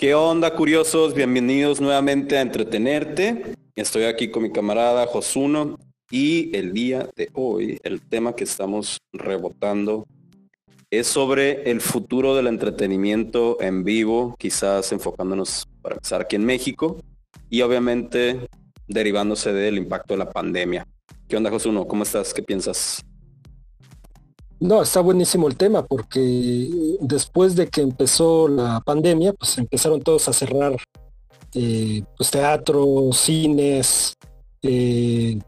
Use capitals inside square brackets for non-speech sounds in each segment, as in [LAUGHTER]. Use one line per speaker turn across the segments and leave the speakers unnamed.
¿Qué onda, curiosos? Bienvenidos nuevamente a Entretenerte. Estoy aquí con mi camarada Josuno y el día de hoy el tema que estamos rebotando es sobre el futuro del entretenimiento en vivo, quizás enfocándonos para empezar aquí en México y obviamente derivándose del impacto de la pandemia. ¿Qué onda, Josuno? ¿Cómo estás? ¿Qué piensas?
No, está buenísimo el tema porque después de que empezó la pandemia, pues empezaron todos a cerrar eh, pues teatros, cines, eh,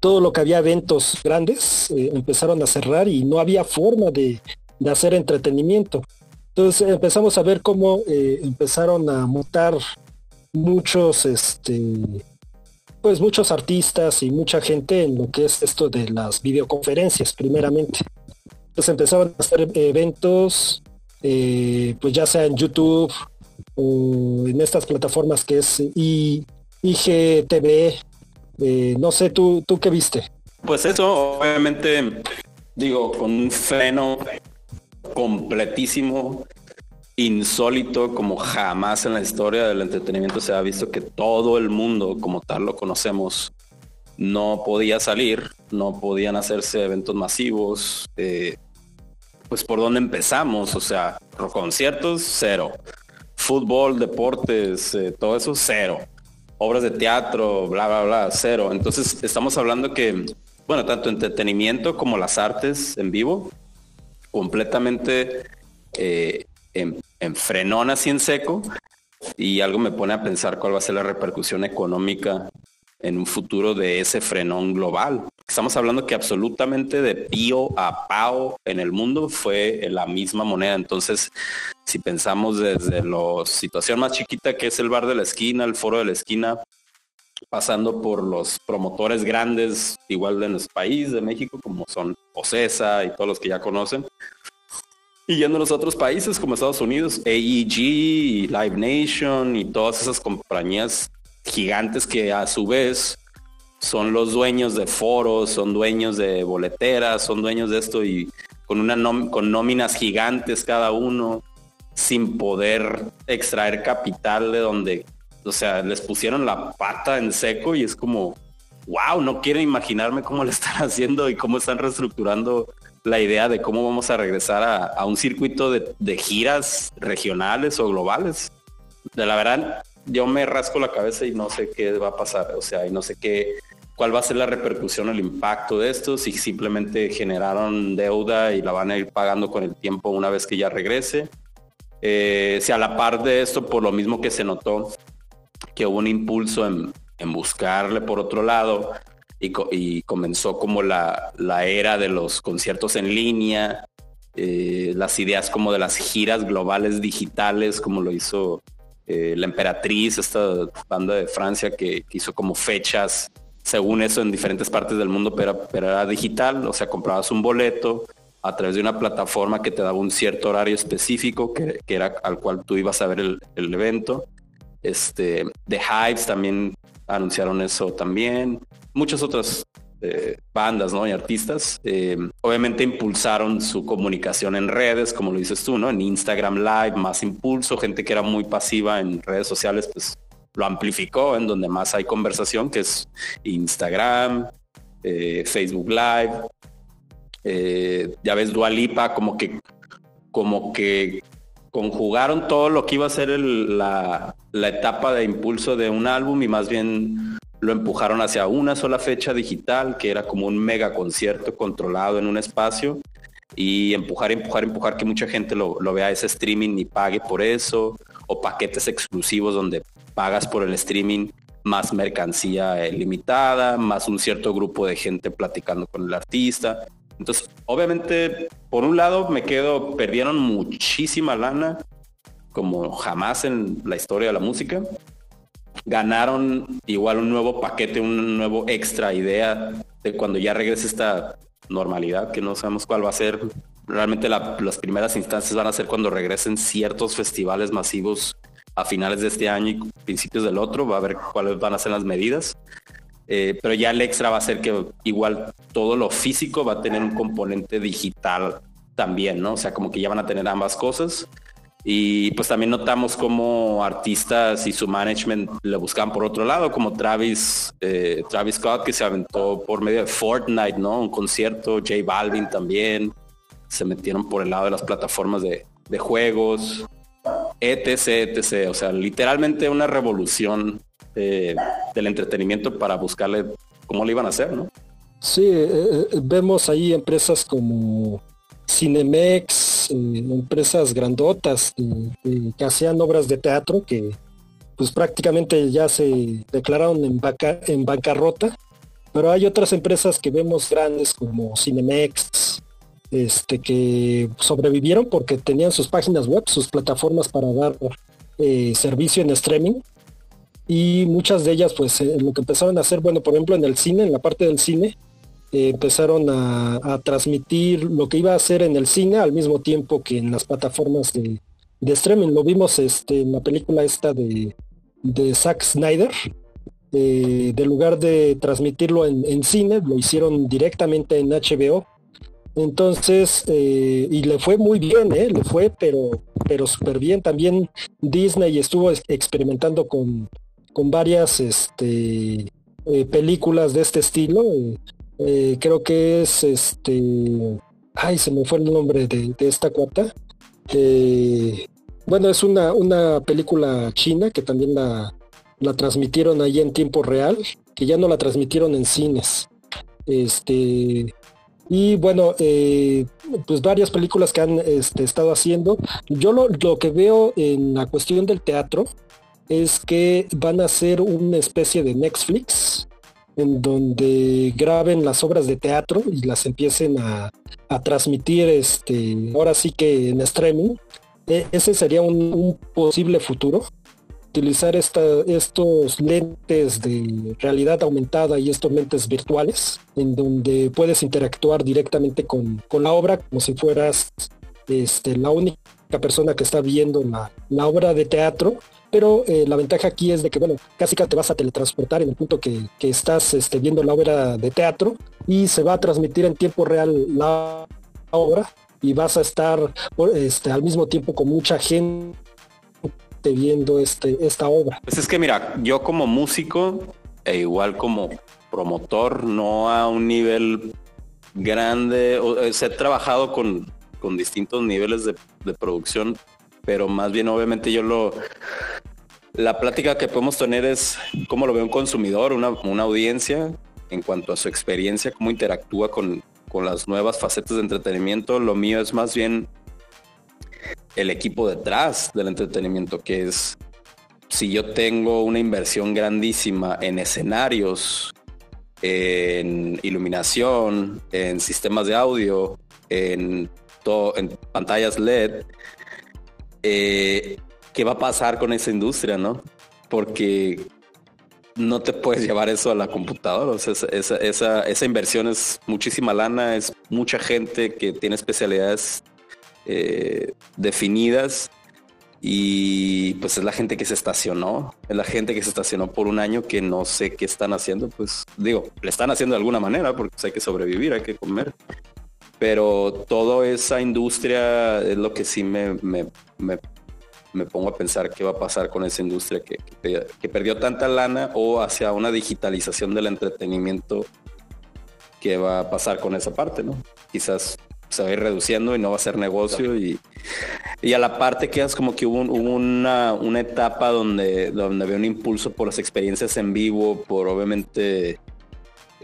todo lo que había eventos grandes eh, empezaron a cerrar y no había forma de, hacer entretenimiento. Entonces empezamos a ver cómo empezaron a mutar muchos, este, pues muchos artistas y mucha gente en lo que es esto de las videoconferencias, primeramente. Entonces empezaron a hacer eventos, eh, pues ya sea en YouTube o en estas plataformas que es IGTV. Eh, no sé, ¿tú, ¿tú qué viste?
Pues eso, obviamente, digo, con un freno completísimo, insólito, como jamás en la historia del entretenimiento se ha visto que todo el mundo como tal lo conocemos no podía salir, no podían hacerse eventos masivos, eh, pues por dónde empezamos, o sea, conciertos, cero. Fútbol, deportes, eh, todo eso, cero. Obras de teatro, bla, bla, bla, cero. Entonces, estamos hablando que, bueno, tanto entretenimiento como las artes en vivo, completamente eh, en, en frenón así en seco. Y algo me pone a pensar cuál va a ser la repercusión económica en un futuro de ese frenón global. Estamos hablando que absolutamente de pío a pao en el mundo fue la misma moneda. Entonces, si pensamos desde la situación más chiquita que es el bar de la esquina, el foro de la esquina, pasando por los promotores grandes, igual de nuestro país, de México, como son Ocesa y todos los que ya conocen, y yendo a los otros países como Estados Unidos, AEG, Live Nation y todas esas compañías gigantes que a su vez son los dueños de foros, son dueños de boleteras, son dueños de esto y con una con nóminas gigantes cada uno, sin poder extraer capital de donde, o sea, les pusieron la pata en seco y es como, wow, no quiero imaginarme cómo le están [LAUGHS] haciendo y cómo están reestructurando la idea de cómo vamos a regresar a, un circuito de, de giras regionales o globales. De la verdad, yo me rasco la cabeza y no sé qué va a pasar, o sea, y no sé qué, cuál va a ser la repercusión, el impacto de esto, si simplemente generaron deuda y la van a ir pagando con el tiempo una vez que ya regrese. Eh, si a la par de esto, por lo mismo que se notó, que hubo un impulso en, buscarle por otro lado y, comenzó como la, era de los conciertos en línea, eh, las ideas como de las giras globales digitales, como lo hizo eh, la Emperatriz, esta banda de Francia que, hizo como fechas, según eso, en diferentes partes del mundo, pero, era digital, o sea, comprabas un boleto a través de una plataforma que te daba un cierto horario específico, que, era al cual tú ibas a ver el, evento. Este, The Hives también anunciaron eso también. Muchas otras eh, bandas ¿no? y artistas, eh, obviamente impulsaron su comunicación en redes, como lo dices tú, ¿no? En Instagram Live, más impulso, gente que era muy pasiva en redes sociales, pues lo amplificó en donde más hay conversación, que es Instagram, eh, Facebook Live. ya ves, Dualipa, como que, como que conjugaron todo lo que iba a ser la, la etapa de impulso de un álbum y más bien lo empujaron hacia una sola fecha digital, que era como un mega concierto controlado en un espacio, y empujar, empujar, empujar que mucha gente lo, vea ese streaming y pague por eso, o paquetes exclusivos donde pagas por el streaming más mercancía limitada, más un cierto grupo de gente platicando con el artista. Entonces, obviamente, por un lado me quedo, perdieron muchísima lana, como jamás en la historia de la música ganaron igual un nuevo paquete, un nuevo extra idea de cuando ya regrese esta normalidad, que no sabemos cuál va a ser. Realmente las primeras instancias van a ser cuando regresen ciertos festivales masivos a finales de este año y principios del otro. Va a ver cuáles van a ser las medidas. Eh, pero ya el extra va a ser que igual todo lo físico va a tener un componente digital también, ¿no? O sea, como que ya van a tener ambas cosas. Y pues también notamos como artistas y su management le buscan por otro lado, como Travis, eh, Travis Scott, que se aventó por medio de Fortnite, ¿no? Un concierto, J Balvin también. Se metieron por el lado de las plataformas de, de juegos, etc, etc. O sea, literalmente una revolución eh, del entretenimiento para buscarle cómo le iban a hacer, ¿no?
Sí, eh, vemos ahí empresas como Cinemex, empresas grandotas que hacían obras de teatro que pues prácticamente ya se declararon en, en bancarrota, pero hay otras empresas que vemos grandes como Cinemex, este, que sobrevivieron porque tenían sus páginas web, sus plataformas para dar eh, servicio en streaming. Y muchas de ellas, pues eh, lo que empezaron a hacer, bueno, por ejemplo, en el cine, en la parte del cine, eh, empezaron a, transmitir lo que iba a hacer en el cine al mismo tiempo que en las plataformas de, streaming. Lo vimos este, en la película esta de, de Zack Snyder. Eh, de lugar de transmitirlo en, cine, lo hicieron directamente en HBO. Entonces, eh, y le fue muy bien, le fue, pero, pero súper bien. También Disney estuvo experimentando con, con varias este, películas de este estilo. Eh, creo que es este. Ay, se me fue el nombre de, esta cuata. Eh, bueno, es una, una película china que también la, la transmitieron ahí en tiempo real, que ya no la transmitieron en cines. Este. Y bueno, eh, pues varias películas que han este, estado haciendo. Yo lo, lo, que veo en la cuestión del teatro es que van a ser una especie de Netflix, en donde graben las obras de teatro y las empiecen a, transmitir este ahora sí que en streaming e, ese sería un, posible futuro. Utilizar estos lentes de realidad aumentada y estos lentes virtuales en donde puedes interactuar directamente con, la obra como si fueras este, la única persona que está viendo la, la obra de teatro pero eh, la ventaja aquí es de que, bueno, casi casi te vas a teletransportar en el punto que, estás este, viendo la obra de teatro y se va a transmitir en tiempo real la obra y vas a estar este, al mismo tiempo con mucha gente viendo este, esta obra.
Pues es que mira, yo como músico e igual como promotor, no a un nivel grande, eh, he trabajado con, con distintos niveles de, de producción, pero más bien obviamente yo lo la plática que podemos tener es cómo lo ve un consumidor, una, audiencia en cuanto a su experiencia, cómo interactúa con, las nuevas facetas de entretenimiento. Lo mío es más bien el equipo detrás del entretenimiento, que es si yo tengo una inversión grandísima en escenarios, en iluminación, en sistemas de audio, en, todo, en pantallas LED, eh, qué va a pasar con esa industria, ¿no? Porque no te puedes llevar eso a la computadora. Esa, inversión es muchísima lana, es mucha gente que tiene especialidades eh, definidas y pues es la gente que se estacionó, es la gente que se estacionó por un año que no sé qué están haciendo, pues digo, le están haciendo de alguna manera porque pues, hay que sobrevivir, hay que comer. Pero toda esa industria es lo que sí me, me me pongo a pensar qué va a pasar con esa industria que, perdió tanta lana o hacia una digitalización del entretenimiento qué va a pasar con esa parte, ¿no? Quizás se va a ir reduciendo y no va a ser negocio y, y a la parte quedas como que hubo, una, una, etapa donde, donde había un impulso por las experiencias en vivo, por obviamente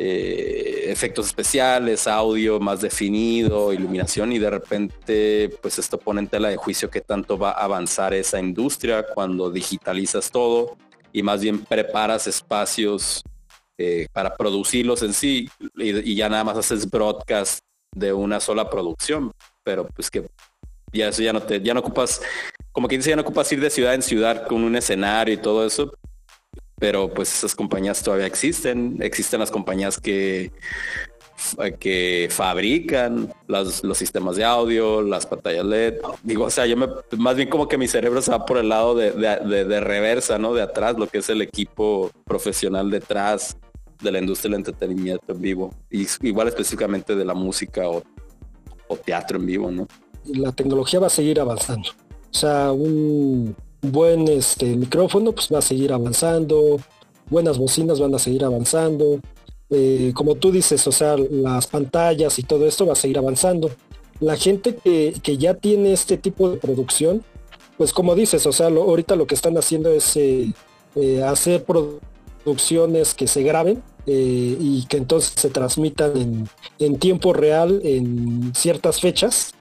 eh, efectos especiales, audio más definido, iluminación y de repente pues esto pone en tela de juicio que tanto va a avanzar esa industria cuando digitalizas todo y más bien preparas espacios eh, para producirlos en sí y, ya nada más haces broadcast de una sola producción, pero pues que ya eso ya no te, ya no ocupas, como que dice, ya no ocupas ir de ciudad en ciudad con un escenario y todo eso, pero pues esas compañías todavía existen. Existen las compañías que, que fabrican los sistemas de audio, las pantallas LED. Digo, o sea, yo me, más bien como que mi cerebro se va por el lado de, reversa, ¿no? De atrás, lo que es el equipo profesional detrás de la industria del entretenimiento en vivo, y igual específicamente de la música o, teatro en vivo, ¿no?
La tecnología va a seguir avanzando. O sea, un buen este, micrófono pues va a seguir avanzando, buenas bocinas van a seguir avanzando. Eh, como tú dices, o sea, las pantallas y todo esto va a seguir avanzando. La gente que, ya tiene este tipo de producción, pues como dices, o sea, ahorita lo que están haciendo es eh, eh, hacer producciones que se graben y que entonces se transmitan en, en, tiempo real en ciertas fechas.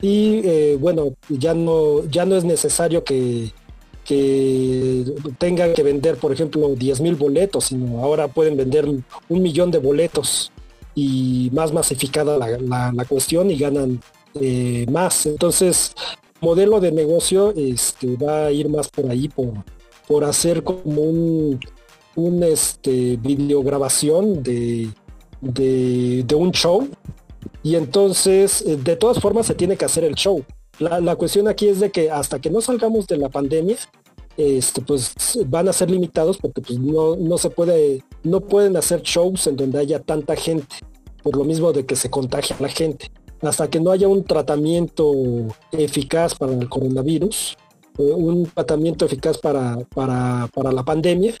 Y bueno, ya no, ya no es necesario que, que tengan que vender, por ejemplo, 10 mil boletos, sino ahora pueden vender un millón de boletos y más masificada la, cuestión y ganan eh, más. Entonces, modelo de negocio este, va a ir más por ahí, por, por hacer como un, un este, videograbación de, de, de un show. Y entonces, eh, de todas formas, se tiene que hacer el show. La, cuestión aquí es de que hasta que no salgamos de la pandemia, este, pues van a ser limitados porque pues, no, se puede, no pueden hacer shows en donde haya tanta gente, por lo mismo de que se contagia la gente. Hasta que no haya un tratamiento eficaz para el coronavirus, eh, un tratamiento eficaz para, la pandemia,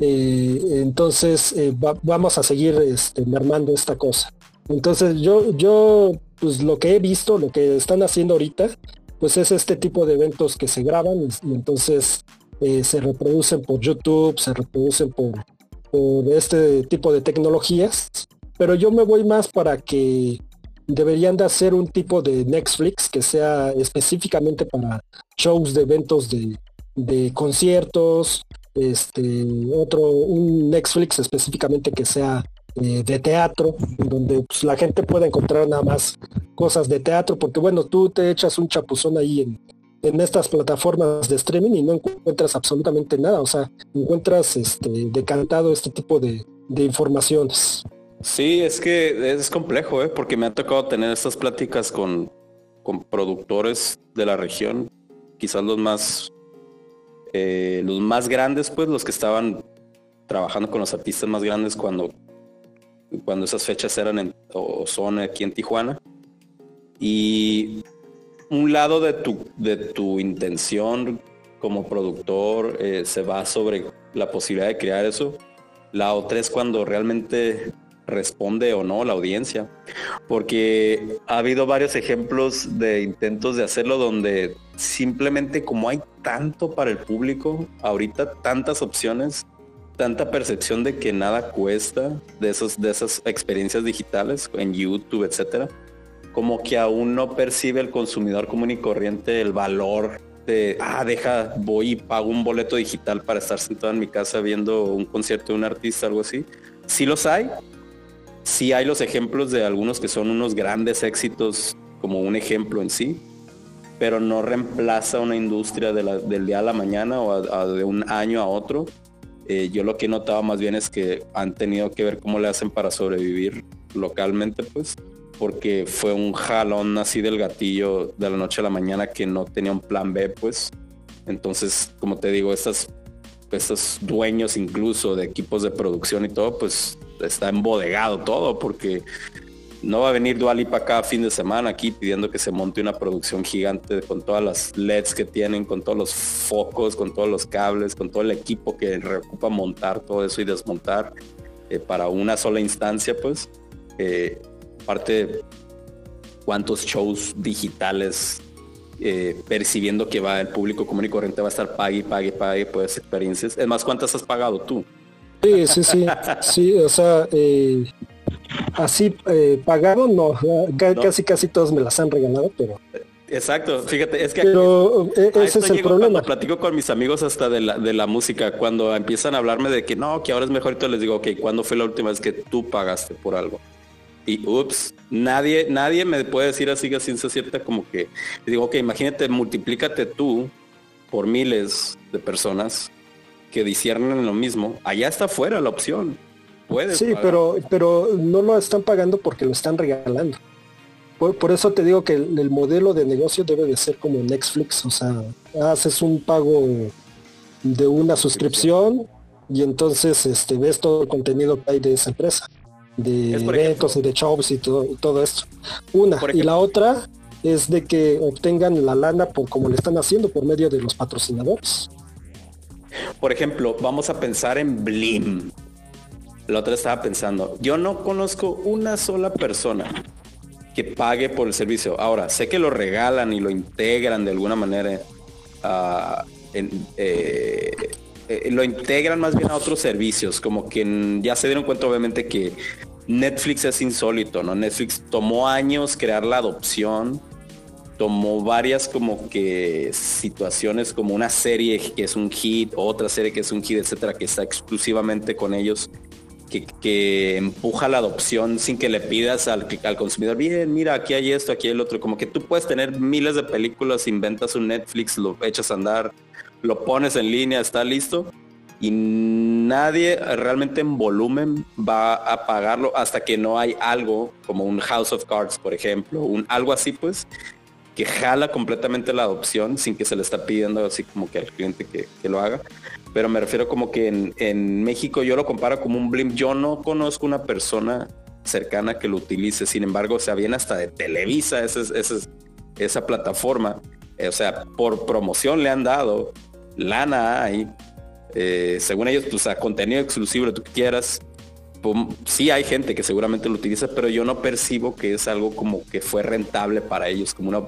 eh, entonces vamos a seguir este, mermando esta cosa. Entonces yo, yo, pues lo que he visto, lo que están haciendo ahorita, pues es este tipo de eventos que se graban y, entonces eh, se reproducen por YouTube, se reproducen por, por este tipo de tecnologías. Pero yo me voy más para que deberían de hacer un tipo de Netflix que sea específicamente para shows de eventos de, de conciertos, este otro, un Netflix específicamente que sea eh, de teatro, donde pues, la gente pueda encontrar nada más cosas de teatro, porque bueno, tú te echas un chapuzón ahí en, en estas plataformas de streaming y no encuentras absolutamente nada, o sea, encuentras este, decantado este tipo de, de informaciones.
Sí, es que es complejo, ¿eh? porque me ha tocado tener estas pláticas con, con productores de la región, quizás los más, eh, los más grandes, pues los que estaban trabajando con los artistas más grandes cuando cuando esas fechas eran en, o son aquí en Tijuana. Y un lado de tu, de tu intención como productor eh, se va sobre la posibilidad de crear eso. La otra es cuando realmente responde o no la audiencia. Porque ha habido varios ejemplos de intentos de hacerlo donde simplemente como hay tanto para el público, ahorita tantas opciones, tanta percepción de que nada cuesta de esos de esas experiencias digitales en YouTube, etcétera, como que aún no percibe el consumidor común y corriente el valor de ah, deja, voy y pago un boleto digital para estar sentado en mi casa viendo un concierto de un artista, algo así. Sí los hay. Sí hay los ejemplos de algunos que son unos grandes éxitos como un ejemplo en sí, pero no reemplaza una industria del día a la mañana o de un año a otro eh, yo lo que he notado más bien es que han tenido que ver cómo le hacen para sobrevivir localmente, pues, porque fue un jalón así del gatillo de la noche a la mañana que no tenía un plan B, pues. Entonces, como te digo, estas, estos dueños incluso de equipos de producción y todo, pues está embodegado todo, porque no va a venir Dualipa cada fin de semana aquí pidiendo que se monte una producción gigante con todas las LEDs que tienen, con todos los focos, con todos los cables, con todo el equipo que reocupa montar todo eso y desmontar eh, para una sola instancia, pues. Eh, aparte, cuántos shows digitales eh, percibiendo que va el público común y corriente va a estar pague, pague, pague esas experiencias. Es más, ¿cuántas has pagado tú?
Sí, sí, sí. sí, o sea, así eh, pagado, no, casi casi todos me las han regalado, pero
Exacto, fíjate, es que
pero eh, ese es el problema.
platico con mis amigos hasta de la, de la música, cuando empiezan a hablarme de que no, que ahora es mejor, y les digo, ok, ¿cuándo fue la última vez que tú pagaste por algo? Y ups, nadie, nadie me puede decir así a ciencia cierta como que, digo, ok, imagínate, multiplícate tú por miles de personas que disciernen lo mismo, allá está fuera la opción
sí, pero, pero no lo están pagando porque lo están regalando. Por, eso te digo que el, modelo de negocio debe de ser como Netflix, o sea, haces un pago de una suscripción y entonces este, ves todo el contenido que hay de esa empresa, de eventos y de shows y todo, todo esto. Una. Y la otra es de que obtengan la lana por como le están haciendo por medio de los patrocinadores.
Por ejemplo, vamos a pensar en Blim. La otra estaba pensando, yo no conozco una sola persona que pague por el servicio. Ahora, sé que lo regalan y lo integran de alguna manera. Ah, eh, eh, lo integran más bien a otros servicios, como que ya se dieron cuenta obviamente que Netflix es insólito, ¿no? Netflix tomó años crear la adopción, tomó varias como que situaciones como una serie que es un hit, otra serie que es un hit, etcétera, que está exclusivamente con ellos, que, empuja la adopción sin que le pidas al, al, consumidor, bien, mira, aquí hay esto, aquí hay el otro, como que tú puedes tener miles de películas, inventas un Netflix, lo echas a andar, lo pones en línea, está listo y nadie realmente en volumen va a pagarlo hasta que no hay algo como un House of Cards, por ejemplo, un algo así pues que jala completamente la adopción sin que se le está pidiendo así como que al cliente que, lo haga. Pero me refiero como que en, México yo lo comparo como un Blim. Yo no conozco una persona cercana que lo utilice. Sin embargo, o sea, viene hasta de Televisa esa, esa plataforma. O sea, por promoción le han dado lana hay, eh, según ellos, pues a contenido exclusivo, lo que tú quieras. sí hay gente que seguramente lo utiliza, pero yo no percibo que es algo como que fue rentable para ellos, como una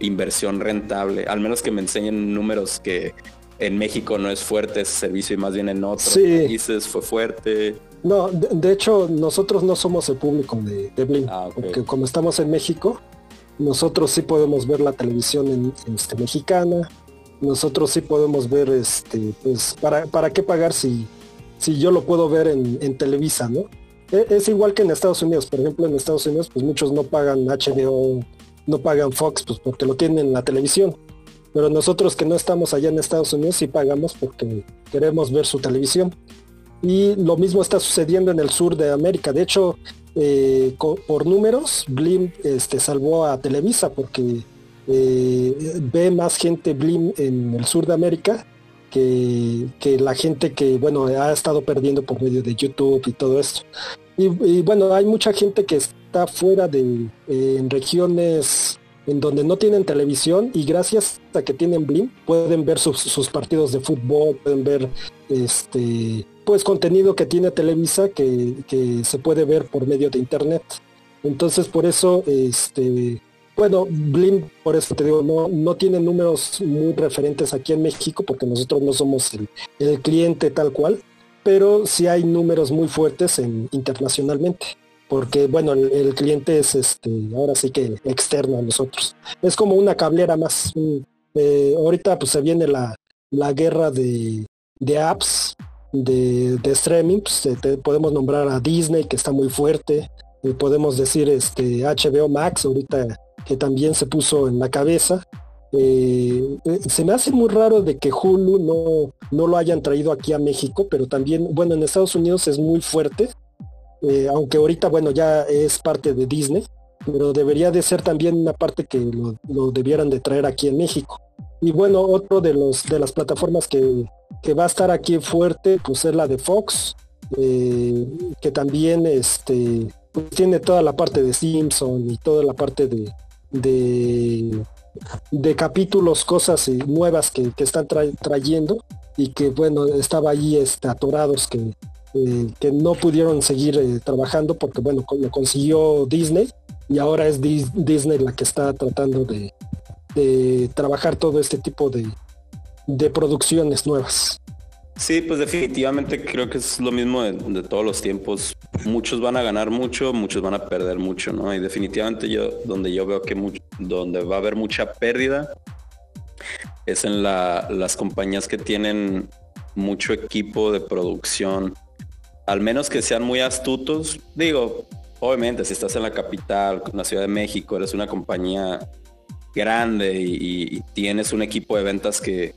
inversión rentable, al menos que me enseñen números que en México no es fuerte ese servicio y más bien en otros países fue fuerte.
No, de, hecho nosotros no somos el público de, de ah, porque como estamos en México, nosotros sí podemos ver la televisión en, este, mexicana, nosotros sí podemos ver, este, pues, ¿para, para qué pagar si, si yo lo puedo ver en, Televisa, ¿no? E, es, igual que en Estados Unidos, por ejemplo, en Estados Unidos, pues muchos no pagan HBO, no pagan Fox, pues porque lo tienen en la televisión. Pero nosotros que no estamos allá en Estados Unidos sí pagamos porque queremos ver su televisión. Y lo mismo está sucediendo en el sur de América. De hecho, eh, por números, Blim este, salvó a Televisa porque eh, ve más gente Blim en el sur de América que, la gente que, bueno, ha estado perdiendo por medio de YouTube y todo esto. Y, bueno, hay mucha gente que está fuera de, en regiones en donde no tienen televisión y gracias a que tienen Blim pueden ver sus, partidos de fútbol, pueden ver este pues contenido que tiene Televisa que, se puede ver por medio de internet. Entonces por eso este bueno, Blim, por eso te digo, no, no tiene números muy referentes aquí en México, porque nosotros no somos el, cliente tal cual, pero sí hay números muy fuertes en, internacionalmente porque bueno, el, cliente es este, ahora sí que externo a nosotros. Es como una cablera más. Eh, ahorita pues se viene la, guerra de, apps, de, streaming, pues, podemos nombrar a Disney que está muy fuerte, eh, podemos decir este HBO Max, ahorita que también se puso en la cabeza. Eh, eh, se me hace muy raro de que Hulu no, no lo hayan traído aquí a México, pero también, bueno, en Estados Unidos es muy fuerte, eh, aunque ahorita, bueno, ya es parte de Disney, pero debería de ser también una parte que lo, debieran de traer aquí en México. Y bueno, otro de los de las plataformas que, va a estar aquí fuerte, pues es la de Fox, que también este, pues tiene toda la parte de Simpson y toda la parte de, de, capítulos, cosas nuevas que, están trayendo y que bueno, estaba allí este, atorados que, eh, que no pudieron seguir eh, trabajando porque bueno, lo consiguió Disney y ahora es Disney la que está tratando de, de trabajar todo este tipo de, de producciones nuevas.
Sí, pues definitivamente creo que es lo mismo de, todos los tiempos. Muchos van a ganar mucho, muchos van a perder mucho, ¿no? Y definitivamente yo, donde yo veo que donde va a haber mucha pérdida, es en las compañías que tienen mucho equipo de producción, al menos que sean muy astutos. Digo, obviamente, si estás en la capital, en la Ciudad de México, eres una compañía grande y tienes un equipo de ventas que,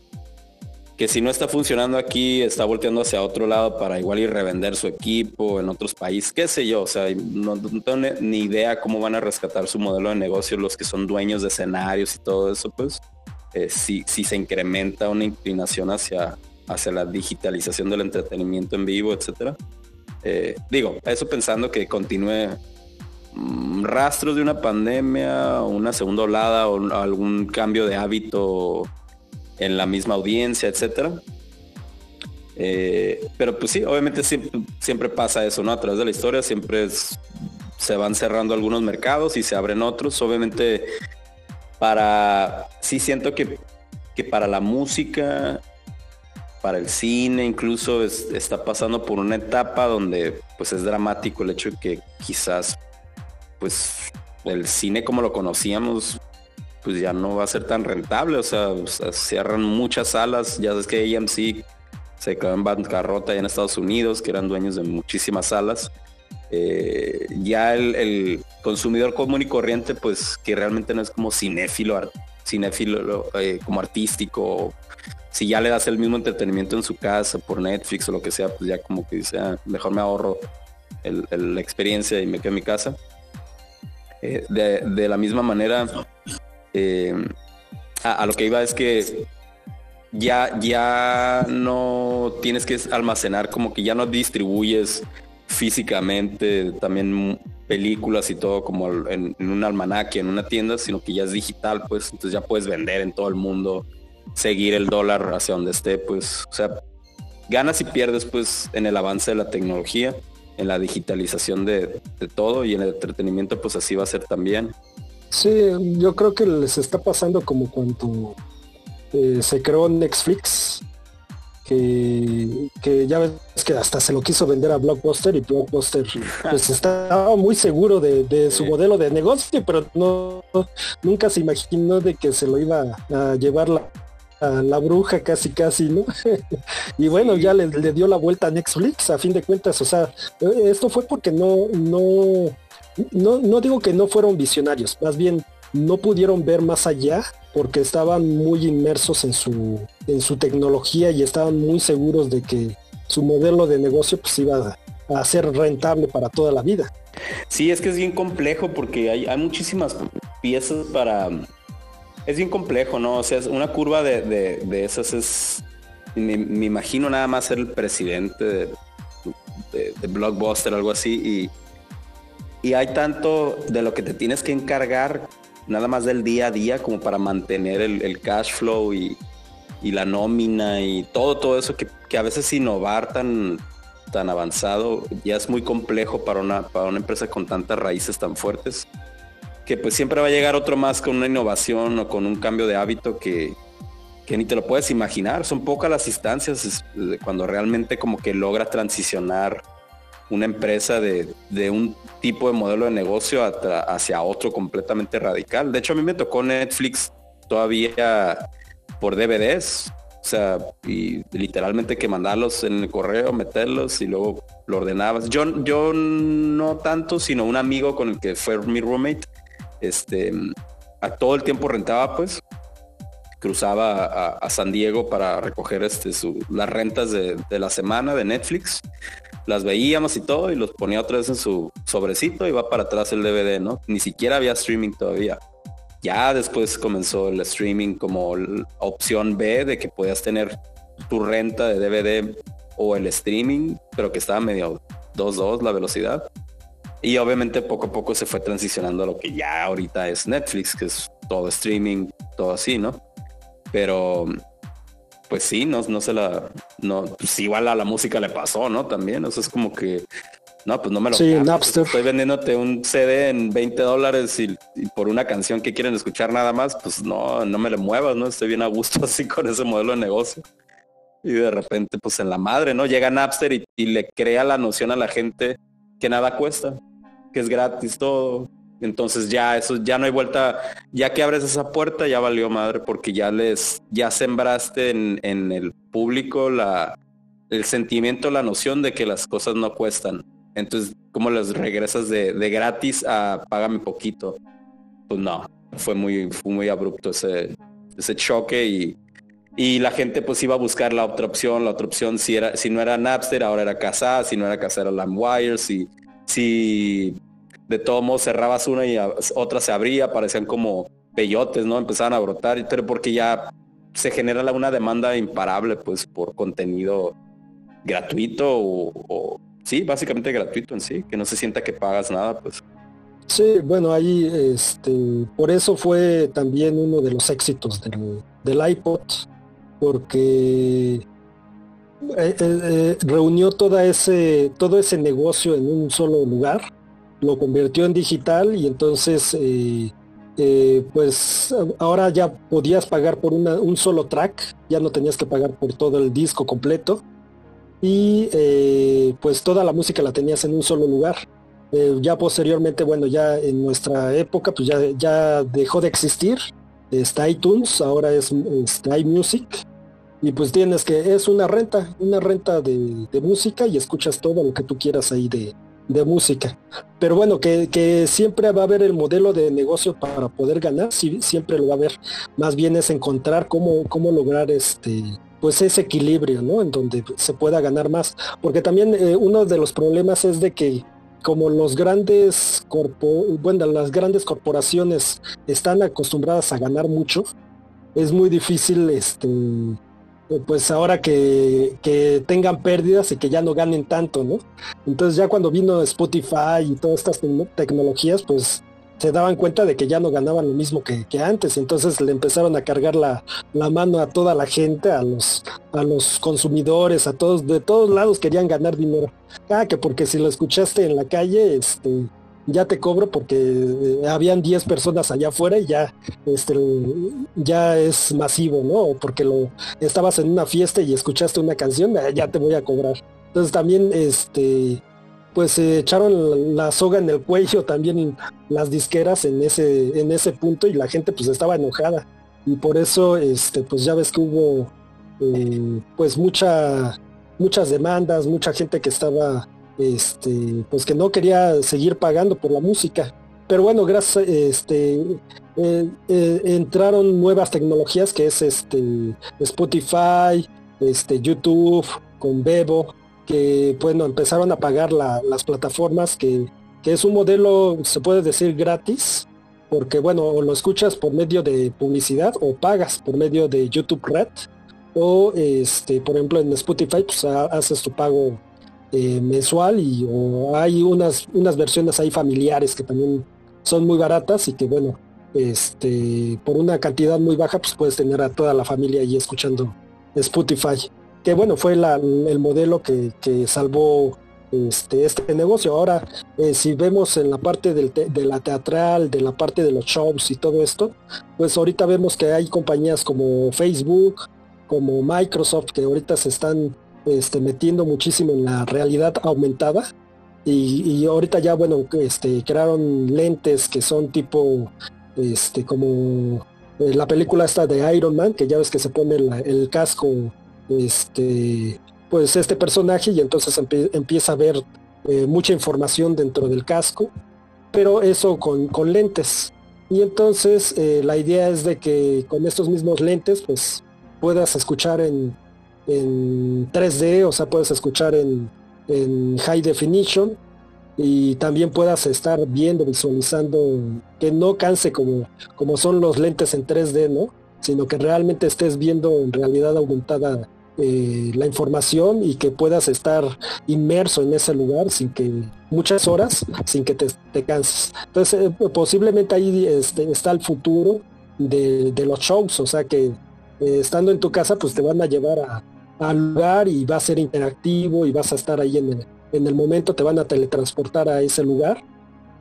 que si no está funcionando aquí, está volteando hacia otro lado para igual ir revender su equipo en otros países, qué sé yo, o sea, no, tengo ni idea cómo van a rescatar su modelo de negocio los que son dueños de escenarios y todo eso, pues, eh, si, si se incrementa una inclinación hacia, hacia la digitalización del entretenimiento en vivo, etcétera. Eh, digo, eso pensando que continúe mm, rastros de una pandemia, una segunda olada o algún cambio de hábito en la misma audiencia, etcétera. Eh, pero pues sí, obviamente siempre, pasa eso, ¿no? A través de la historia siempre se van cerrando algunos mercados y se abren otros. Obviamente para, sí siento que, que para la música para el cine, incluso está pasando por una etapa donde pues es dramático el hecho de que quizás pues el cine como lo conocíamos pues ya no va a ser tan rentable, o sea, cierran muchas salas, ya sabes que AMC se quedó en bancarrota ya en Estados Unidos, que eran dueños de muchísimas salas. Eh, ya el, consumidor común y corriente, pues que realmente no es como cinéfilo, cinéfilo eh, como artístico, si ya le das el mismo entretenimiento en su casa por Netflix o lo que sea, pues ya como que dice, ah, mejor me ahorro la experiencia y me quedo en mi casa. Eh, de, la misma manera, eh, a, lo que iba es que ya, ya no tienes que almacenar, como que ya no distribuyes físicamente también películas y todo como en, en un almanaque, en una tienda, sino que ya es digital, pues entonces ya puedes vender en todo el mundo seguir el dólar hacia donde esté, pues, o sea, ganas y pierdes pues en el avance de la tecnología, en la digitalización de, todo y en el entretenimiento pues así va a ser también.
Sí, yo creo que les está pasando como cuando eh, se creó Netflix, que, que, ya ves que hasta se lo quiso vender a Blockbuster y Blockbuster pues [LAUGHS] estaba muy seguro de, su modelo de negocio, pero no nunca se imaginó de que se lo iba a llevar la la bruja casi casi, ¿no? [LAUGHS] y bueno, ya le, dio la vuelta a Netflix, a fin de cuentas, o sea, esto fue porque no, no, no, no digo que no fueron visionarios, más bien no pudieron ver más allá porque estaban muy inmersos en su, en su tecnología y estaban muy seguros de que su modelo de negocio pues iba a, ser rentable para toda la vida.
Sí, es que es bien complejo porque hay, hay muchísimas piezas para, es bien complejo, ¿no? O sea, una curva de, esas es, me, imagino nada más ser el presidente de, de, Blockbuster, algo así, y, y, hay tanto de lo que te tienes que encargar, nada más del día a día, como para mantener el, cash flow y, la nómina y todo, todo eso que, que, a veces innovar tan, tan avanzado ya es muy complejo para una, para una empresa con tantas raíces tan fuertes que pues siempre va a llegar otro más con una innovación o con un cambio de hábito que, ni te lo puedes imaginar. Son pocas las instancias cuando realmente como que logra transicionar una empresa de, un tipo de modelo de negocio hacia otro completamente radical. De hecho, a mí me tocó Netflix todavía por DVDs. O sea, y literalmente que mandarlos en el correo, meterlos y luego lo ordenabas. Yo, yo no tanto, sino un amigo con el que fue mi roommate este, a todo el tiempo rentaba, pues, cruzaba a, San Diego para recoger este, las rentas de, la semana de Netflix. Las veíamos y todo y los ponía otra vez en su sobrecito y va para atrás el DVD, ¿no? Ni siquiera había streaming todavía. Ya después comenzó el streaming como opción B de que podías tener tu renta de DVD o el streaming, pero que estaba medio 2-2 la velocidad. Y obviamente poco a poco se fue transicionando a lo que ya ahorita es Netflix, que es todo streaming, todo así, ¿no? Pero pues sí, no, no se la, no, pues igual a la música le pasó, ¿no? También, o sea, es como que, no, pues no me lo
Sí, Napster.
Estoy vendiéndote un CD en 20 dólares y, por una canción que quieren escuchar nada más, pues no, no me le muevas, ¿no? Estoy bien a gusto [LAUGHS] así con ese modelo de negocio. Y de repente, pues en la madre, ¿no? Llega Napster y, y le crea la noción a la gente que nada cuesta que es gratis todo. Entonces ya eso ya no hay vuelta, ya que abres esa puerta ya valió madre porque ya les ya sembraste en, el público la el sentimiento, la noción de que las cosas no cuestan. Entonces, ¿cómo les regresas de, gratis a págame poquito? Pues no, fue muy, fue muy abrupto ese, ese choque y, y la gente pues iba a buscar la otra opción, la otra opción si era, si no era Napster, ahora era Casa, si no era Casa era LimeWire, si si de todos modos cerrabas una y otra se abría, parecían como peyotes, ¿no? Empezaban a brotar, pero porque ya se genera una demanda imparable pues por contenido gratuito o, sí, básicamente gratuito en sí, que no se sienta que pagas nada, pues.
Sí, bueno, ahí este, por eso fue también uno de los éxitos del, iPod, porque eh, eh, eh, reunió toda ese, todo ese negocio en un solo lugar, lo convirtió en digital y entonces pues ahora ya podías pagar por un solo track, ya no tenías que pagar por todo el disco completo y pues toda la música la tenías en un solo lugar. Ya posteriormente, bueno, ya en nuestra época, pues ya, dejó de existir. Está iTunes, ahora es está iMusic. Y pues tienes que, es una renta, una renta de, música y escuchas todo lo que tú quieras ahí de, de música. Pero bueno, que, que, siempre va a haber el modelo de negocio para poder ganar, siempre lo va a haber. Más bien es encontrar cómo, cómo lograr este pues ese equilibrio, ¿no? En donde se pueda ganar más. Porque también eh, uno de los problemas es de que como los grandes corpo, bueno, las grandes corporaciones están acostumbradas a ganar mucho, es muy difícil este pues ahora que, que, tengan pérdidas y que ya no ganen tanto, ¿no? Entonces ya cuando vino Spotify y todas estas tecnologías, pues se daban cuenta de que ya no ganaban lo mismo que, antes, entonces le empezaron a cargar la, mano a toda la gente, a los, a los consumidores, a todos, de todos lados querían ganar dinero. Ah, que porque si lo escuchaste en la calle, este, ya te cobro porque eh, habían 10 personas allá afuera y ya, este, ya es masivo, ¿no? Porque lo estabas en una fiesta y escuchaste una canción, ah, ya te voy a cobrar. Entonces también, este, pues se echaron la soga en el cuello también las disqueras en ese, en ese punto y la gente pues estaba enojada. Y por eso este, pues ya ves que hubo eh, pues mucha, muchas demandas, mucha gente que estaba este, pues que no quería seguir pagando por la música. Pero bueno, gracias, este, eh, eh, entraron nuevas tecnologías que es este Spotify, este, YouTube, con Bebo, que bueno, empezaron a pagar las plataformas, que, es un modelo, se puede decir, gratis, porque bueno, lo escuchas por medio de publicidad o pagas por medio de YouTube Red, o este, por ejemplo en Spotify, pues haces tu pago eh, mensual y o hay unas, unas versiones ahí familiares que también son muy baratas y que bueno, este, por una cantidad muy baja, pues puedes tener a toda la familia ahí escuchando Spotify que bueno, fue el modelo que, salvó este, este negocio. Ahora, eh, si vemos en la parte de la teatral, de la parte de los shows y todo esto, pues ahorita vemos que hay compañías como Facebook, como Microsoft, que ahorita se están este, metiendo muchísimo en la realidad aumentada. Y, ahorita ya, bueno, este, crearon lentes que son tipo, este, como eh, la película esta de Iron Man, que ya ves que se pone el casco este, pues este personaje y entonces empieza a ver eh, mucha información dentro del casco, pero eso con, lentes. Y entonces eh, la idea es de que con estos mismos lentes pues puedas escuchar en, en 3D, o sea, puedes escuchar en, en high definition y también puedas estar viendo, visualizando, que no canse como, como son los lentes en 3D, ¿no? Sino que realmente estés viendo en realidad aumentada eh, la información y que puedas estar inmerso en ese lugar sin que muchas horas sin que te, canses. Entonces eh, posiblemente ahí este, está el futuro de, los shows, o sea que eh, estando en tu casa pues te van a llevar al lugar y va a ser interactivo y vas a estar ahí en el, en el momento, te van a teletransportar a ese lugar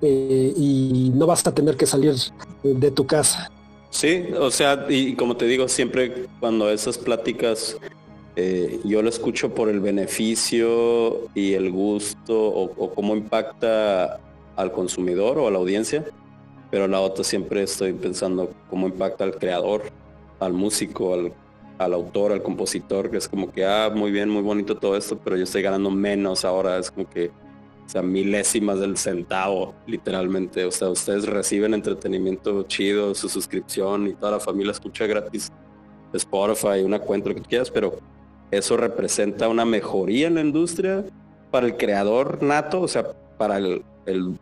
y no vas a tener que salir de tu casa.
Sí, o sea, y como te digo, siempre cuando esas pláticas eh, yo lo escucho por el beneficio y el gusto o, cómo impacta al consumidor o a la audiencia, pero la otra siempre estoy pensando cómo impacta al creador, al músico, al, autor, al compositor, que es como que, ah, muy bien, muy bonito todo esto, pero yo estoy ganando menos ahora, es como que, o sea, milésimas del centavo, literalmente. O sea, ustedes reciben entretenimiento chido, su suscripción y toda la familia escucha gratis Spotify, una cuenta, lo que quieras, pero eso representa una mejoría en la industria para el creador nato, o sea, para el,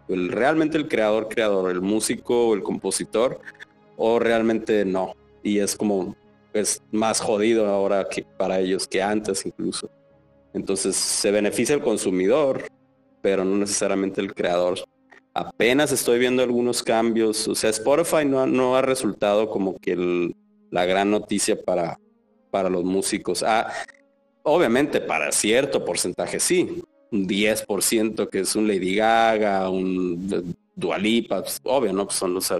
realmente el creador creador, el músico o el compositor, o realmente no. Y es como, es más jodido ahora que para ellos que antes incluso. Entonces se beneficia el consumidor, pero no necesariamente el creador. Apenas estoy viendo algunos cambios. O sea, Spotify no, no ha resultado como que la gran noticia para, para los músicos. Ah, obviamente para cierto porcentaje sí. Un 10% que es un Lady Gaga, un Dualipa, pues, obvio, ¿no? Pues son los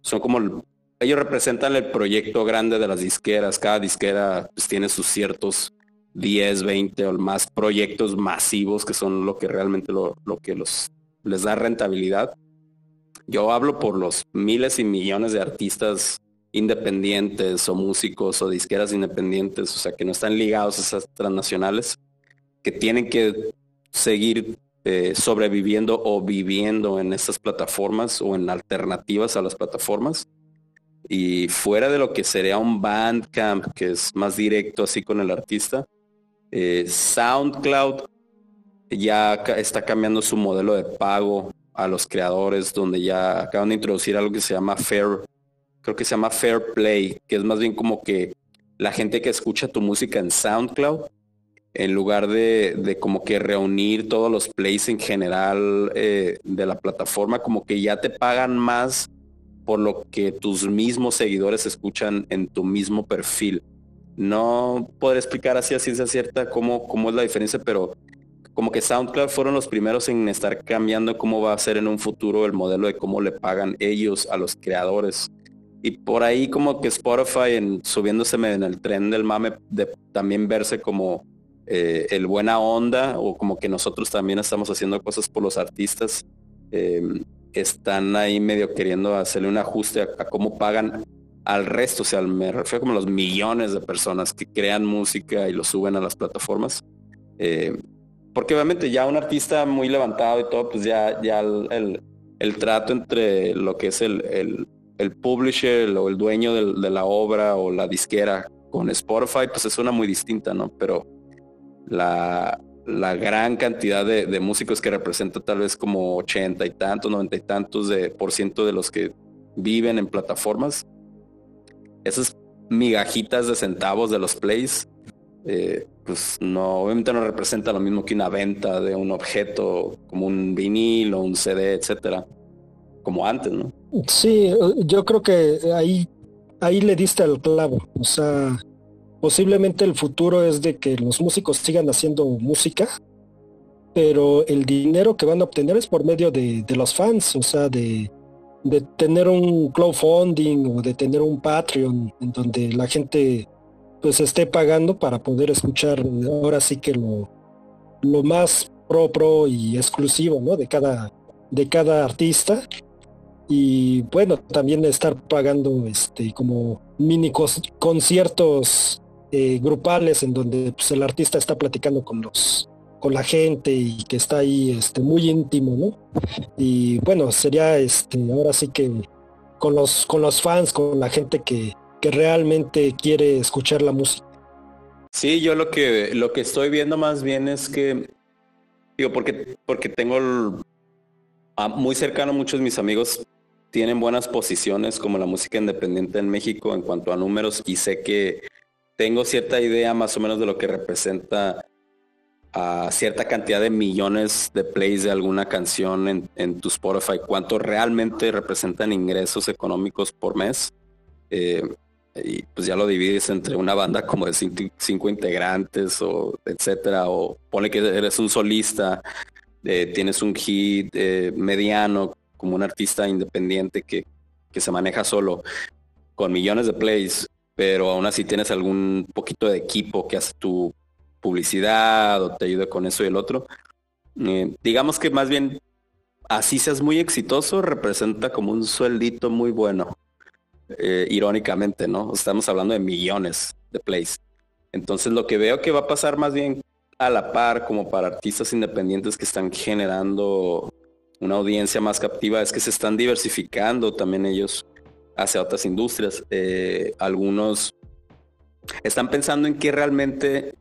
son como ellos representan el proyecto grande de las disqueras. Cada disquera pues, tiene sus ciertos 10, 20 o más proyectos masivos que son lo que realmente lo, que los, les da rentabilidad. Yo hablo por los miles y millones de artistas independientes o músicos o disqueras independientes, o sea, que no están ligados a esas transnacionales, que tienen que seguir eh, sobreviviendo o viviendo en estas plataformas o en alternativas a las plataformas. Y fuera de lo que sería un bandcamp, que es más directo así con el artista, eh, SoundCloud ya está cambiando su modelo de pago a los creadores, donde ya acaban de introducir algo que se llama Fair, creo que se llama Fair Play, que es más bien como que la gente que escucha tu música en SoundCloud, en lugar de, como que reunir todos los plays en general eh, de la plataforma, como que ya te pagan más por lo que tus mismos seguidores escuchan en tu mismo perfil no podré explicar así a ciencia cierta cómo, cómo es la diferencia, pero como que SoundCloud fueron los primeros en estar cambiando cómo va a ser en un futuro el modelo de cómo le pagan ellos a los creadores. Y por ahí como que Spotify en, subiéndose en el tren del mame de también verse como eh, el buena onda o como que nosotros también estamos haciendo cosas por los artistas. Em, están ahí medio queriendo hacerle un ajuste a cómo pagan al resto, o sea, me refiero como los millones de personas que crean música y lo suben a las plataformas. Eh, porque obviamente ya un artista muy levantado y todo, pues ya, ya el, trato entre lo que es el, el, publisher o el dueño de la obra o la disquera con Spotify, pues es una muy distinta, ¿no? Pero la, la gran cantidad de, músicos que representa tal vez como 80 y tantos, 90 y tantos de por ciento de los que viven en plataformas, esas migajitas de centavos de los plays, eh, pues no, obviamente no representa lo mismo que una venta de un objeto como un vinil o un CD, etcétera, como antes, ¿no?
Sí, yo creo que ahí, ahí le diste al clavo. O sea, posiblemente el futuro es de que los músicos sigan haciendo música, pero el dinero que van a obtener es por medio de, los fans, o sea, de, de tener un crowdfunding o de tener un Patreon en donde la gente pues esté pagando para poder escuchar ahora sí que lo, lo más pro pro y exclusivo ¿no? de cada de cada artista y bueno también estar pagando este como mini conciertos eh, grupales en donde pues, el artista está platicando con los con la gente y que está ahí este, muy íntimo, ¿no? Y bueno, sería este, ahora sí que con los, con los fans, con la gente que, que realmente quiere escuchar la música.
Sí, yo lo que lo que estoy viendo más bien es que digo porque porque tengo muy cercano muchos de mis amigos tienen buenas posiciones como la música independiente en México en cuanto a números y sé que tengo cierta idea más o menos de lo que representa a cierta cantidad de millones de plays de alguna canción en, en tu Spotify, cuánto realmente representan ingresos económicos por mes. Eh, y pues ya lo divides entre una banda como de cinco, integrantes o etcétera, o pone que eres un solista, eh, tienes un hit eh, mediano como un artista independiente que, que se maneja solo con millones de plays, pero aún así tienes algún poquito de equipo que hace tu publicidad o te ayuda con eso y el otro. Eh, digamos que más bien así seas muy exitoso, representa como un sueldito muy bueno. Eh, irónicamente, ¿no? Estamos hablando de millones de plays. Entonces lo que veo que va a pasar más bien a la par como para artistas independientes que están generando una audiencia más captiva es que se están diversificando también ellos hacia otras industrias. Eh, algunos están pensando en qué realmente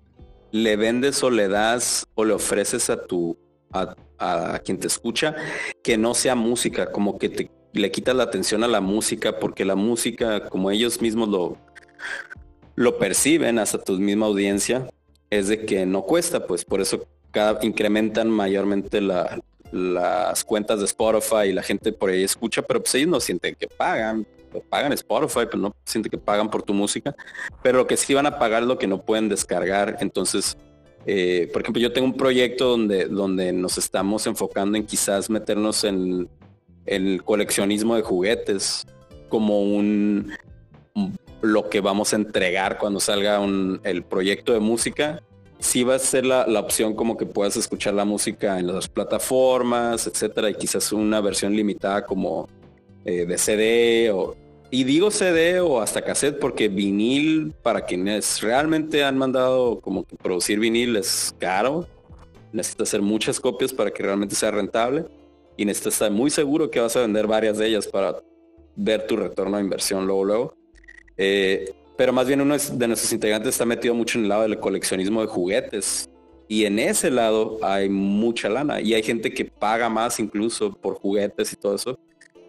le vendes o le das o le ofreces a tu a, quien te escucha que no sea música, como que te, le quitas la atención a la música, porque la música, como ellos mismos lo, lo perciben hasta tu misma audiencia, es de que no cuesta, pues por eso incrementan mayormente las cuentas de Spotify y la gente por ahí escucha, pero pues ellos no sienten que pagan, pagan Spotify, pero no sienten que pagan por tu música, pero lo que sí van a pagar es lo que no pueden descargar, entonces eh, por ejemplo, yo tengo un proyecto donde, donde nos estamos enfocando en quizás meternos en, el coleccionismo de juguetes como un, lo que vamos a entregar cuando salga el proyecto de música. Sí va a ser la, opción como que puedas escuchar la música en las plataformas, etcétera, y quizás una versión limitada como eh, de CD o y digo CD o hasta cassette porque vinil, para quienes realmente han mandado como que producir vinil es caro. Necesitas hacer muchas copias para que realmente sea rentable. Y necesitas estar muy seguro que vas a vender varias de ellas para ver tu retorno a inversión luego, luego. Eh, pero más bien uno de nuestros integrantes está metido mucho en el lado del coleccionismo de juguetes. Y en ese lado hay mucha lana. Y hay gente que paga más incluso por juguetes y todo eso.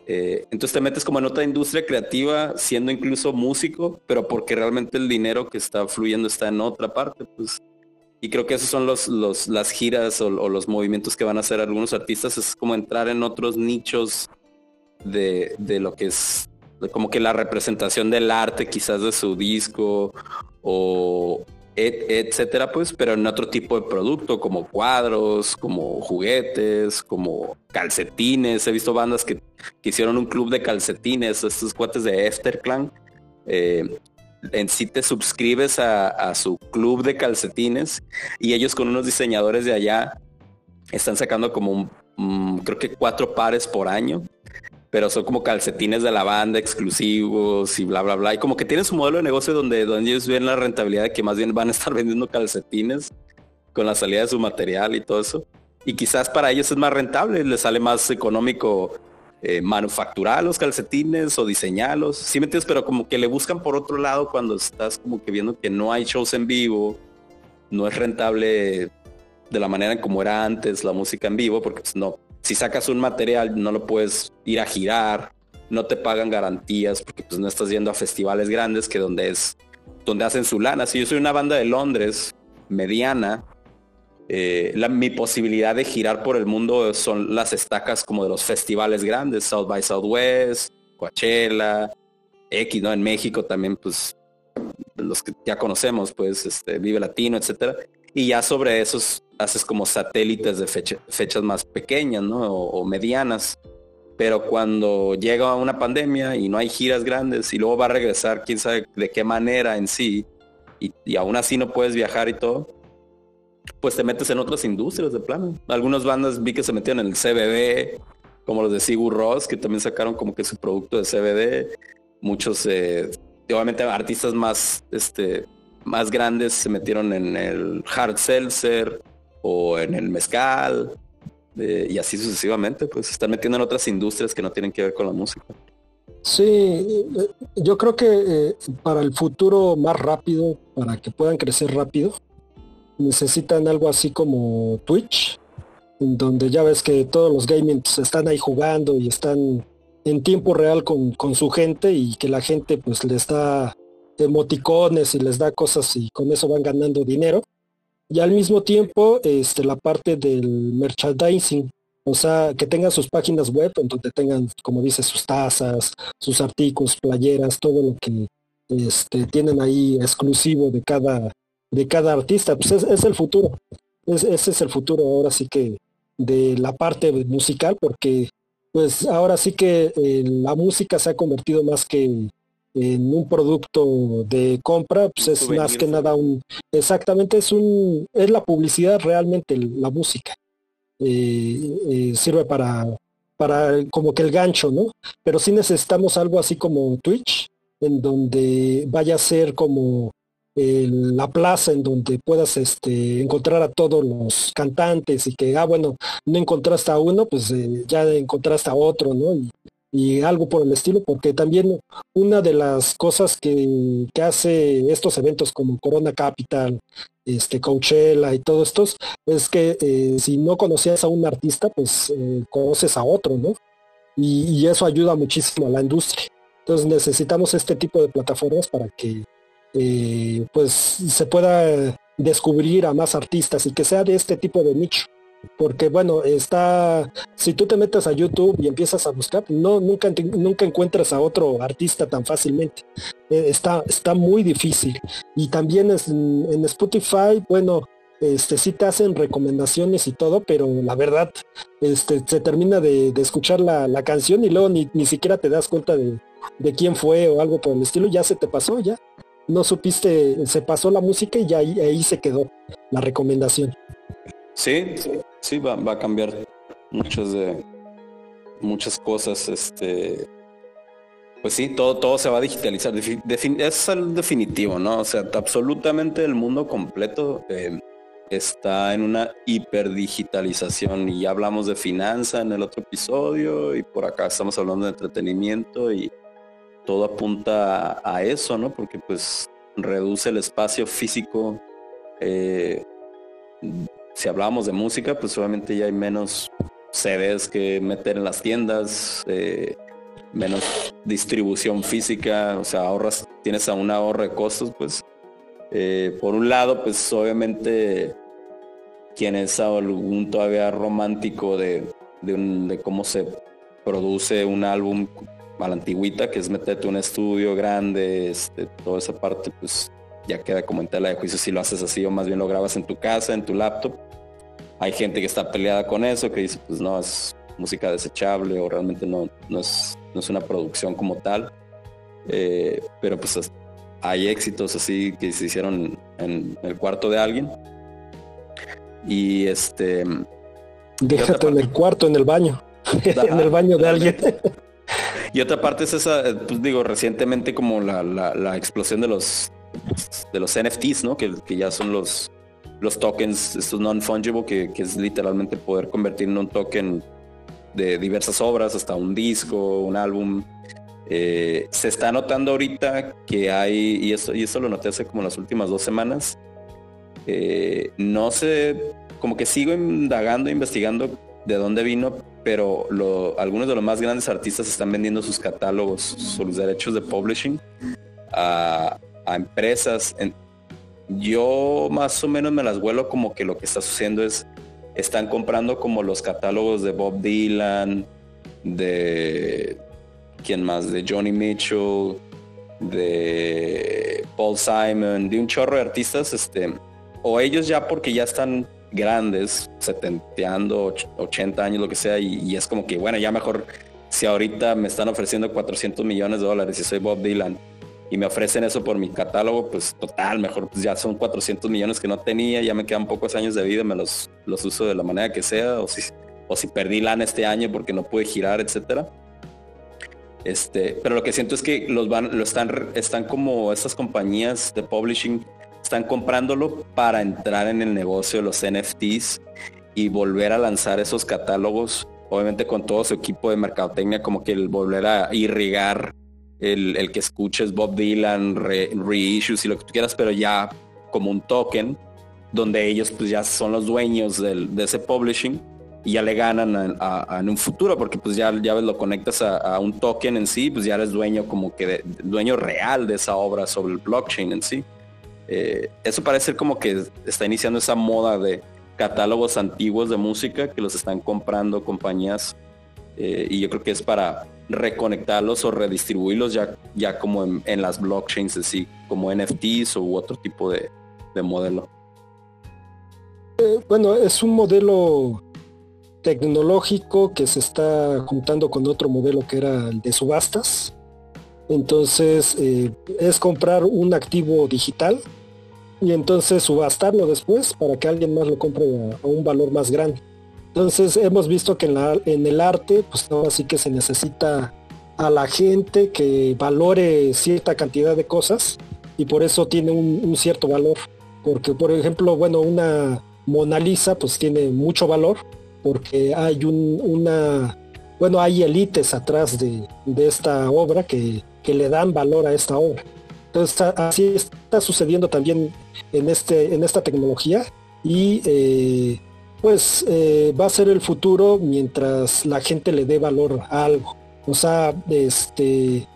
Eh, entonces te metes como en otra industria creativa, siendo incluso músico, pero porque realmente el dinero que está fluyendo está en otra parte, pues. Y creo que esos son los, las giras o, los movimientos que van a hacer algunos artistas, es como entrar en otros nichos de, de lo que es como que la representación del arte quizás de su disco o, etcétera, pues, pero en otro tipo de producto, como cuadros, como juguetes, como calcetines. He visto bandas que, hicieron un club de calcetines, estos cuates de Efterclan. Eh, en sí te suscribes a, su club de calcetines y ellos con unos diseñadores de allá están sacando como creo que cuatro pares por año pero son como calcetines de la banda exclusivos y bla, bla, bla. Y como que tienen su modelo de negocio donde, donde ellos ven la rentabilidad de que más bien van a estar [LAUGHS] vendiendo calcetines con la salida de su material y todo eso. Y quizás para ellos es más rentable, les sale más económico eh, manufacturar los calcetines o diseñarlos. Sí me entiendes, pero como que le buscan por otro lado cuando estás como que viendo que no hay shows en vivo, no es rentable de la manera como era antes la música en vivo, porque pues, no, si sacas un material no lo puedes ir a girar, no te pagan garantías porque pues no estás yendo a festivales grandes que donde es donde hacen su lana. Si yo soy una banda de Londres mediana, eh, mi posibilidad de girar por el mundo son las estacas como de los festivales grandes, South by Southwest, Coachella, X, ¿no? En México también, pues, los que ya conocemos, pues, este, Vive Latino, etcétera. Y ya sobre esos haces como satélites de fechas más pequeñas, ¿no? O, medianas. Pero cuando llega una pandemia y no hay giras grandes y luego va a regresar, quién sabe de qué manera en sí, y, aún así no puedes viajar y todo, pues te metes en otras industrias de plano. Algunas bandas vi que se metieron en el CBD, como los de Sigur Ross, que también sacaron como que su producto de CBD. Muchos, eh, obviamente artistas más, este, más grandes se metieron en el hard seltzer, o en el mezcal, eh, y así sucesivamente, pues se están metiendo en otras industrias que no tienen que ver con la música.
Sí, yo creo que eh, para el futuro más rápido, para que puedan crecer rápido, necesitan algo así como Twitch, donde ya ves que todos los gamers están ahí jugando y están en tiempo real con, con su gente y que la gente pues les da emoticones y les da cosas y con eso van ganando dinero y al mismo tiempo este, la parte del merchandising, o sea, que tengan sus páginas web en donde tengan, como dice, sus tazas, sus artículos, playeras, todo lo que este, tienen ahí exclusivo de cada, de cada artista, pues es, el futuro. ese es el futuro ahora sí que de la parte musical, porque pues ahora sí que eh, la música se ha convertido más que en un producto de compra, pues es más que nada un, exactamente es un, es la publicidad realmente la música. Eh, eh, sirve para, para como que el gancho, ¿no? Pero sí necesitamos algo así como Twitch, en donde vaya a ser como la plaza en donde puedas este, encontrar a todos los cantantes y que, ah, bueno, no encontraste a uno, pues eh, ya encontraste a otro, ¿no? y algo por el estilo, porque también una de las cosas que, hace estos eventos como Corona Capital, este Coachella y todos estos, es que eh, si no conocías a un artista, pues eh, conoces a otro, ¿no? Y, eso ayuda muchísimo a la industria. Entonces necesitamos este tipo de plataformas para que eh, pues se pueda descubrir a más artistas y que sea de este tipo de nicho. Porque bueno, está, si tú te metes a YouTube y empiezas a buscar, no, nunca, nunca encuentras a otro artista tan fácilmente. Eh, está, está muy difícil. Y también es, en Spotify, bueno, este, sí te hacen recomendaciones y todo, pero la verdad, este, se termina de, escuchar la, canción y luego ni, ni siquiera te das cuenta de, de, quién fue o algo por el estilo, ya se te pasó, ya. No supiste, se pasó la música y ya ahí, se quedó la recomendación.
Sí, sí, va, va, a cambiar muchas de muchas cosas, este pues sí, todo, todo se va a digitalizar. es el definitivo, ¿no? O sea, absolutamente el mundo completo eh, está en una hiperdigitalización y ya hablamos de finanza en el otro episodio y por acá estamos hablando de entretenimiento y todo apunta a, eso, ¿no? Porque pues reduce el espacio físico. Eh, si hablamos de música, pues obviamente ya hay menos CDs que meter en las tiendas, eh, menos distribución física, o sea, ahorras, tienes a un ahorro de costos, pues eh, por un lado, pues obviamente quien es algún todavía romántico de, cómo se produce un álbum a la antigüita, que es meterte un estudio grande, este, toda esa parte, pues ya queda como en tela de juicio si lo haces así o más bien lo grabas en tu casa, en tu laptop. Hay gente que está peleada con eso, que dice, pues no, es música desechable o realmente no, no, es, no es una producción como tal. Eh, pero pues hay éxitos así que se hicieron en el cuarto de alguien y este.
Déjate en el cuarto, en el baño. [LAUGHS] en el baño de alguien. [LAUGHS]
y otra parte es esa, pues digo, recientemente como la, explosión de los de los NFTs, ¿no? Que, ya son los, los tokens, estos non-fungible, que, es literalmente poder convertir en un token de diversas obras, hasta un disco, un álbum. Eh, se está notando ahorita que hay, y eso, y eso lo noté hace como las últimas dos semanas, eh, no sé, como que sigo indagando, investigando de dónde vino, pero algunos de los más grandes artistas están vendiendo sus catálogos, sus derechos de publishing a, empresas. Yo más o menos me las vuelo como que lo que está sucediendo es, están comprando como los catálogos de Bob Dylan, de, ¿quién más? De Johnny Mitchell, de Paul Simon, de un chorro de artistas, este, o ellos ya porque ya están grandes, setenteando, 80 años, lo que sea, y, es como que, bueno, ya mejor si ahorita me están ofreciendo 400 millones de dólares y soy Bob Dylan y me ofrecen eso por mi catálogo, pues total, mejor pues ya son 400 millones que no tenía, ya me quedan pocos años de vida, me los, los uso de la manera que sea, o si, o si perdí lana este año porque no pude girar, etcétera. Este, pero lo que siento es que los van, lo están, están como estas compañías de publishing están comprándolo para entrar en el negocio de los NFTs y volver a lanzar esos catálogos, obviamente con todo su equipo de mercadotecnia, como que el volver a irrigar el, que escuches Bob Dylan, reissues y lo que tú quieras, pero ya como un token, donde ellos pues ya son los dueños de ese publishing y ya le ganan en un futuro, porque pues ya, ya lo conectas a, un token en sí, pues ya eres dueño como que dueño real de esa obra sobre el blockchain en sí. Eh, eso parece ser como que está iniciando esa moda de catálogos antiguos de música que los están comprando compañías eh, y yo creo que es para reconectarlos o redistribuirlos ya, ya como en, las blockchains así, como NFTs u otro tipo de, modelo.
Eh, bueno, es un modelo tecnológico que se está juntando con otro modelo que era el de subastas. Entonces es comprar un activo digital y entonces subastarlo después para que alguien más lo compre a, un valor más grande. Entonces hemos visto que en, el arte, pues no, así que se necesita a la gente que valore cierta cantidad de cosas y por eso tiene un, cierto valor. Porque, por ejemplo, bueno, una Mona Lisa pues tiene mucho valor porque hay un, una, bueno, hay élites atrás de, esta obra que, que le dan valor a esta obra. Entonces así está sucediendo también en, este, en esta tecnología y eh, pues eh, va a ser el futuro mientras la gente le dé valor a algo. O sea, este,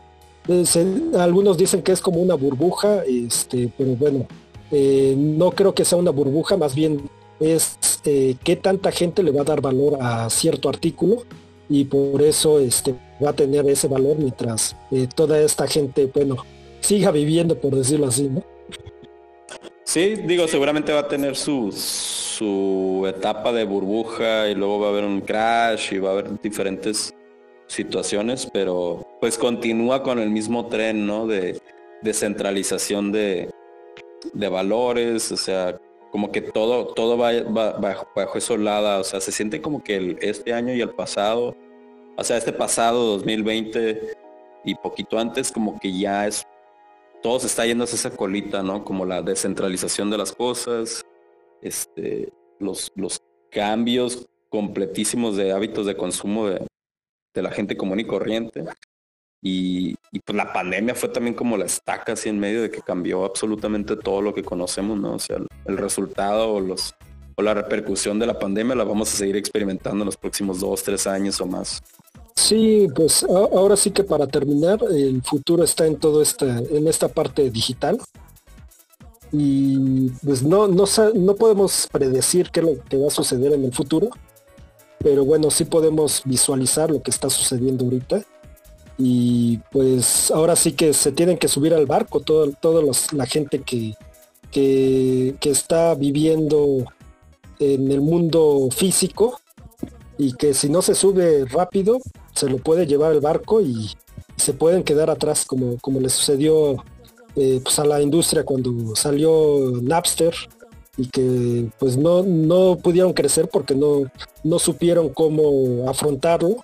algunos dicen que es como una burbuja, este, pero bueno, no creo que sea una burbuja, más bien es qué tanta gente le va a dar valor a cierto artículo y por eso este, va a tener ese valor mientras toda esta gente, bueno, siga viviendo, por decirlo así, ¿no?
Sí, digo, seguramente va a tener su, su etapa de burbuja y luego va a haber un crash y va a haber diferentes situaciones, pero pues continúa con el mismo tren, ¿no? De descentralización de, de valores, o sea, como que todo, todo va, bajo, bajo lada, o sea, se siente como que este año y el pasado, o sea, este pasado 2020 y poquito antes, como que ya es todo se está yendo hacia esa colita, ¿no? Como la descentralización de las cosas, este, los, los cambios completísimos de hábitos de consumo de, la gente común y corriente. Y, pues la pandemia fue también como la estaca así en medio de que cambió absolutamente todo lo que conocemos, ¿no? O sea, el, resultado o los o la repercusión de la pandemia la vamos a seguir experimentando en los próximos dos, tres años o más.
Sí, pues ahora sí que para terminar, el futuro está en todo esta, en esta parte digital. Y pues no, no, no podemos predecir qué es lo que va a suceder en el futuro, pero bueno, sí podemos visualizar lo que está sucediendo ahorita. Y pues ahora sí que se tienen que subir al barco toda todo la gente que, que, que está viviendo en el mundo físico y que si no se sube rápido, se lo puede llevar el barco y se pueden quedar atrás como, como le sucedió eh, pues a la industria cuando salió Napster y que pues no, no pudieron crecer porque no, no supieron cómo afrontarlo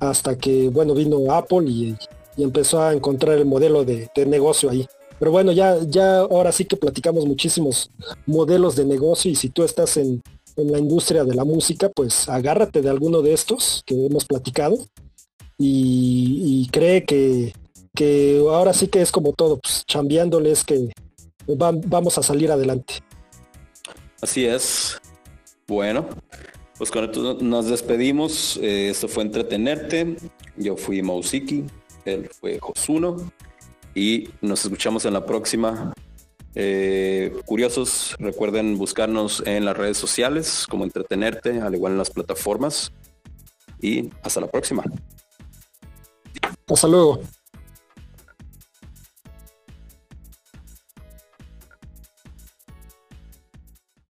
hasta que bueno vino Apple y, empezó a encontrar el modelo de, de, negocio ahí. Pero bueno, ya, ya ahora sí que platicamos muchísimos modelos de negocio y si tú estás en, en la industria de la música, pues agárrate de alguno de estos que hemos platicado y, cree que, que, ahora sí que es como todo, pues chambeándoles que vamos a salir adelante.
Así es. Bueno, pues con esto nos despedimos. Eh, esto fue Entretenerte. Yo fui Mausiki, él fue Josuno y nos escuchamos en la próxima. Eh, curiosos, recuerden buscarnos en las redes sociales como Entretenerte, al igual en las plataformas. Y hasta la próxima.
Hasta luego.